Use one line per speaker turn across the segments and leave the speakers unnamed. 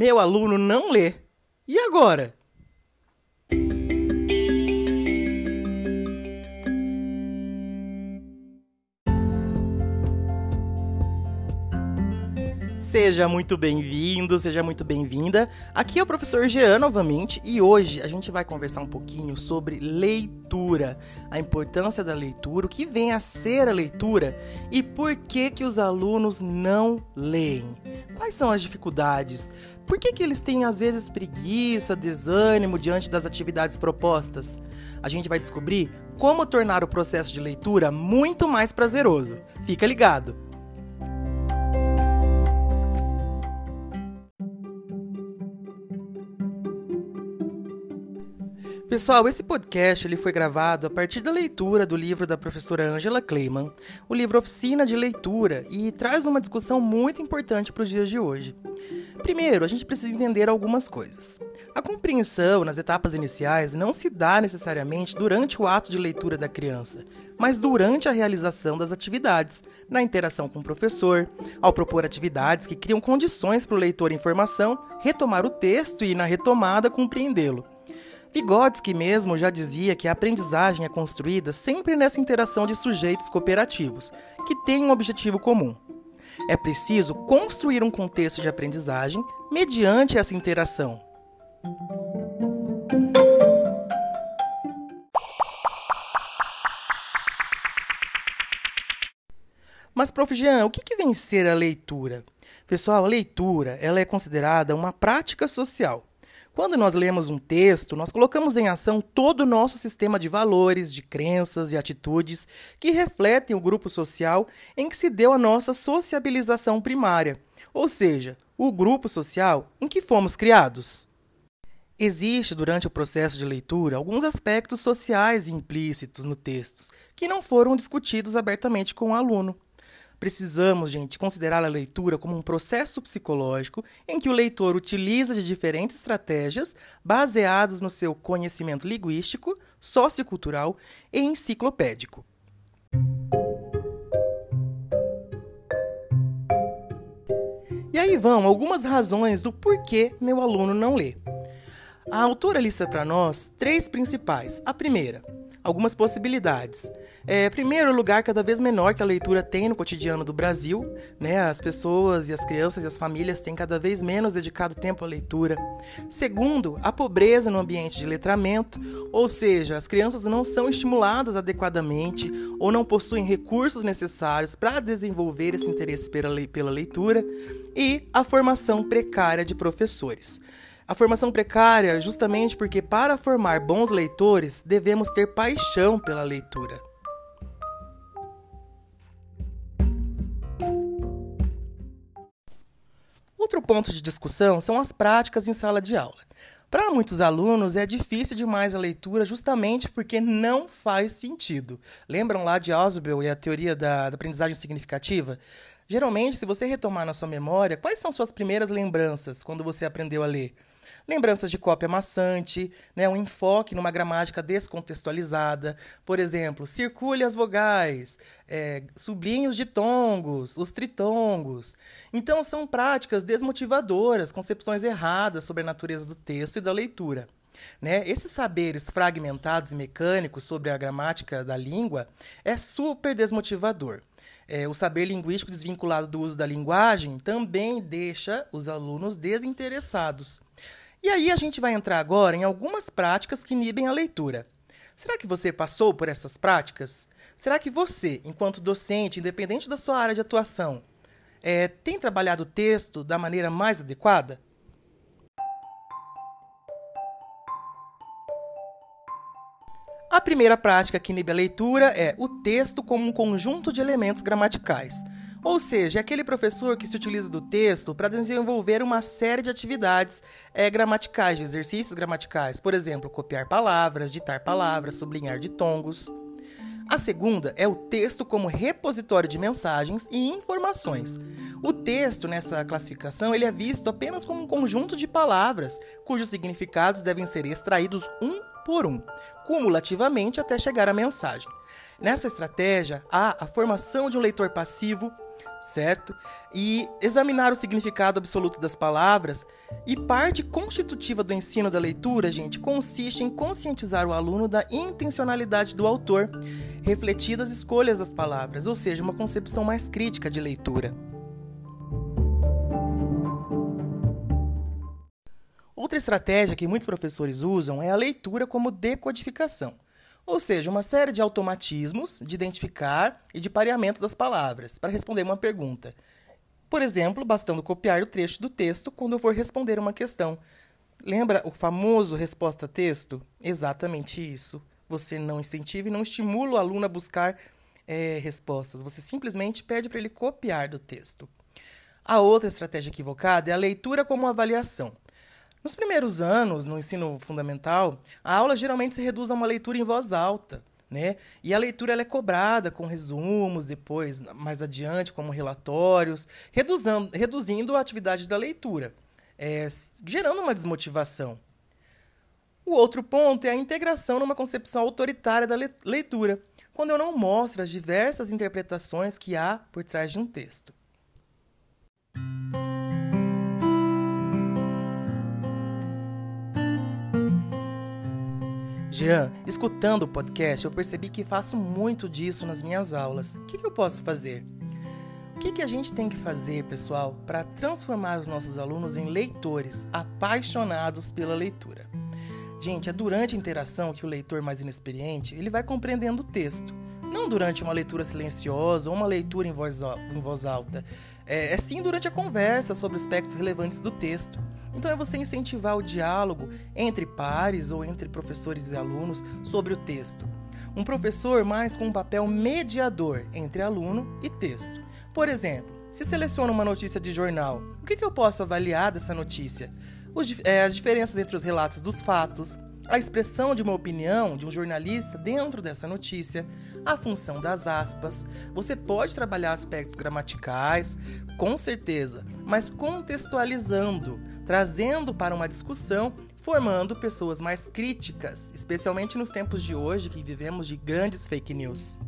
Meu aluno não lê. E agora? Seja muito bem-vindo, seja muito bem-vinda. Aqui é o professor Jean novamente e hoje a gente vai conversar um pouquinho sobre leitura, a importância da leitura, o que vem a ser a leitura e por que que os alunos não leem. Quais são as dificuldades? Por que, que eles têm às vezes preguiça, desânimo diante das atividades propostas? A gente vai descobrir como tornar o processo de leitura muito mais prazeroso. Fica ligado! Pessoal, esse podcast ele foi gravado a partir da leitura do livro da professora Angela Kleiman, o livro Oficina de Leitura, e traz uma discussão muito importante para os dias de hoje. Primeiro, a gente precisa entender algumas coisas. A compreensão nas etapas iniciais não se dá necessariamente durante o ato de leitura da criança, mas durante a realização das atividades, na interação com o professor, ao propor atividades que criam condições para o leitor em formação retomar o texto e, na retomada, compreendê-lo. Vygotsky mesmo já dizia que a aprendizagem é construída sempre nessa interação de sujeitos cooperativos, que têm um objetivo comum. É preciso construir um contexto de aprendizagem mediante essa interação. Mas, prof. Jean, o que, vem ser a leitura? Pessoal, a leitura ela é considerada uma prática social quando nós lemos um texto, nós colocamos em ação todo o nosso sistema de valores, de crenças e atitudes que refletem o grupo social em que se deu a nossa sociabilização primária, ou seja, o grupo social em que fomos criados. Existe, durante o processo de leitura, alguns aspectos sociais implícitos no texto que não foram discutidos abertamente com o aluno. Precisamos, gente, considerar a leitura como um processo psicológico em que o leitor utiliza de diferentes estratégias baseadas no seu conhecimento linguístico, sociocultural e enciclopédico. E aí vão algumas razões do porquê meu aluno não lê. A autora lista para nós três principais. A primeira, algumas possibilidades. É, primeiro, lugar cada vez menor que a leitura tem no cotidiano do Brasil. Né? As pessoas e as crianças e as famílias têm cada vez menos dedicado tempo à leitura. Segundo, a pobreza no ambiente de letramento, ou seja, as crianças não são estimuladas adequadamente ou não possuem recursos necessários para desenvolver esse interesse pela leitura. E a formação precária de professores. A formação precária, justamente porque para formar bons leitores devemos ter paixão pela leitura. Outro ponto de discussão são as práticas em sala de aula. Para muitos alunos é difícil demais a leitura justamente porque não faz sentido. Lembram lá de Ausubel e a teoria da, da aprendizagem significativa? Geralmente, se você retomar na sua memória, quais são suas primeiras lembranças quando você aprendeu a ler? Lembranças de cópia maçante, né, um enfoque numa gramática descontextualizada. Por exemplo, circule as vogais, é, sublinhos de tongos, os tritongos. Então, são práticas desmotivadoras, concepções erradas sobre a natureza do texto e da leitura. Né? Esses saberes fragmentados e mecânicos sobre a gramática da língua é super desmotivador. É, o saber linguístico desvinculado do uso da linguagem também deixa os alunos desinteressados. E aí a gente vai entrar agora em algumas práticas que inibem a leitura. Será que você passou por essas práticas? Será que você, enquanto docente, independente da sua área de atuação, é, tem trabalhado o texto da maneira mais adequada? A primeira prática que inibe a leitura é o texto como um conjunto de elementos gramaticais. Ou seja, é aquele professor que se utiliza do texto para desenvolver uma série de atividades é, gramaticais, de exercícios gramaticais. Por exemplo, copiar palavras, ditar palavras, sublinhar ditongos. A segunda é o texto como repositório de mensagens e informações. O texto nessa classificação ele é visto apenas como um conjunto de palavras cujos significados devem ser extraídos um por um, cumulativamente até chegar à mensagem. Nessa estratégia, há a formação de um leitor passivo certo? E examinar o significado absoluto das palavras. E parte constitutiva do ensino da leitura, gente, consiste em conscientizar o aluno da intencionalidade do autor, refletida as escolhas das palavras, ou seja, uma concepção mais crítica de leitura. Outra estratégia que muitos professores usam é a leitura como decodificação, ou seja, uma série de automatismos de identificar e de pareamento das palavras para responder uma pergunta. Por exemplo, bastando copiar o trecho do texto quando eu for responder uma questão. Lembra o famoso resposta-texto? Exatamente isso. Você não incentiva e não estimula o aluno a buscar é, respostas. Você simplesmente pede para ele copiar do texto. A outra estratégia equivocada é a leitura como avaliação. Nos primeiros anos, no ensino fundamental, a aula geralmente se reduz a uma leitura em voz alta. Né? E a leitura é cobrada com resumos, depois, mais adiante, como relatórios, reduzindo, reduzindo a atividade da leitura, é, gerando uma desmotivação. O outro ponto é a integração numa concepção autoritária da leitura, quando eu não mostro as diversas interpretações que há por trás de um texto. Jean, escutando o podcast, eu percebi que faço muito disso nas minhas aulas. O que, que eu posso fazer? O que, que a gente tem que fazer, pessoal, para transformar os nossos alunos em leitores apaixonados pela leitura? Gente, é durante a interação que o leitor mais inexperiente ele vai compreendendo o texto. Não durante uma leitura silenciosa ou uma leitura em voz, em voz alta. É, é sim durante a conversa sobre aspectos relevantes do texto. Então é você incentivar o diálogo entre pares ou entre professores e alunos sobre o texto. Um professor mais com um papel mediador entre aluno e texto. Por exemplo, se seleciona uma notícia de jornal, o que, que eu posso avaliar dessa notícia? Os, é, as diferenças entre os relatos dos fatos, a expressão de uma opinião de um jornalista dentro dessa notícia, a função das aspas. Você pode trabalhar aspectos gramaticais, com certeza, mas contextualizando, trazendo para uma discussão, formando pessoas mais críticas, especialmente nos tempos de hoje que vivemos de grandes fake news.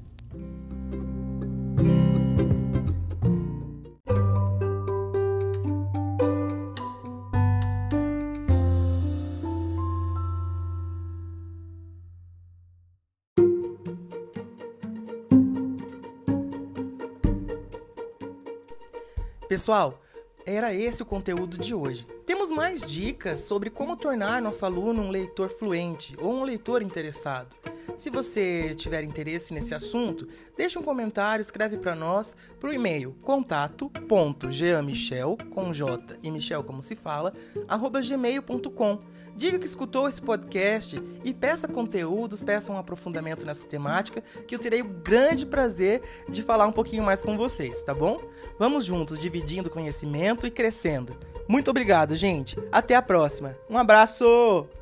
Pessoal, era esse o conteúdo de hoje. Temos mais dicas sobre como tornar nosso aluno um leitor fluente ou um leitor interessado. Se você tiver interesse nesse assunto, deixe um comentário, escreve para nós para o e-mail contato.geamichel, com J e Michel como se fala, arroba gmail.com. Diga que escutou esse podcast e peça conteúdos, peça um aprofundamento nessa temática, que eu terei o grande prazer de falar um pouquinho mais com vocês, tá bom? Vamos juntos dividindo conhecimento e crescendo. Muito obrigado, gente. Até a próxima. Um abraço!